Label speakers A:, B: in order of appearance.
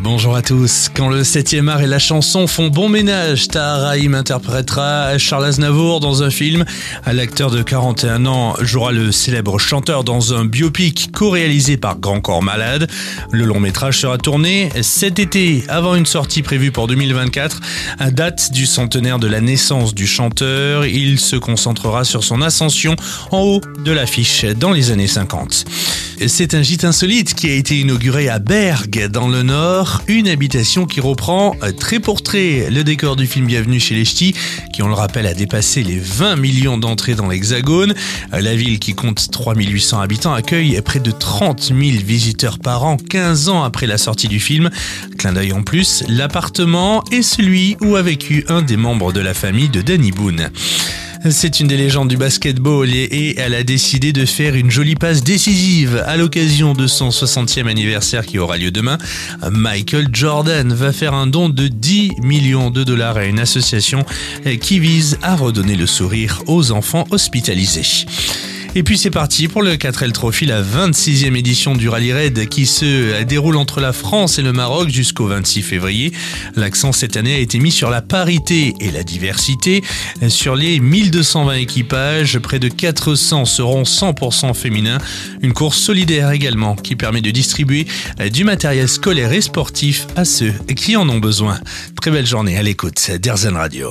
A: Bonjour à tous. Quand le 7e art et la chanson font bon ménage, Tahar Rahim interprétera Charles Aznavour dans un film. L'acteur de 41 ans jouera le célèbre chanteur dans un biopic co-réalisé par Grand Corps Malade. Le long métrage sera tourné cet été, avant une sortie prévue pour 2024. À date du centenaire de la naissance du chanteur, il se concentrera sur son ascension en haut de l'affiche dans les années 50. C'est un gîte insolite qui a été inauguré à Bergue, dans le Nord, une habitation qui reprend euh, très pour trait le décor du film Bienvenue chez les Ch'tis, qui on le rappelle a dépassé les 20 millions d'entrées dans l'Hexagone. Euh, la ville qui compte 3800 habitants accueille près de 30 000 visiteurs par an 15 ans après la sortie du film. Clin d'œil en plus, l'appartement est celui où a vécu un des membres de la famille de Danny Boone. C'est une des légendes du basketball et elle a décidé de faire une jolie passe décisive à l'occasion de son 60e anniversaire qui aura lieu demain. Michael Jordan va faire un don de 10 millions de dollars à une association qui vise à redonner le sourire aux enfants hospitalisés. Et puis c'est parti pour le 4L Trophy, la 26e édition du Rallye Raid qui se déroule entre la France et le Maroc jusqu'au 26 février. L'accent cette année a été mis sur la parité et la diversité. Sur les 1220 équipages, près de 400 seront 100% féminins. Une course solidaire également qui permet de distribuer du matériel scolaire et sportif à ceux qui en ont besoin. Très belle journée à l'écoute d'Erzen Radio.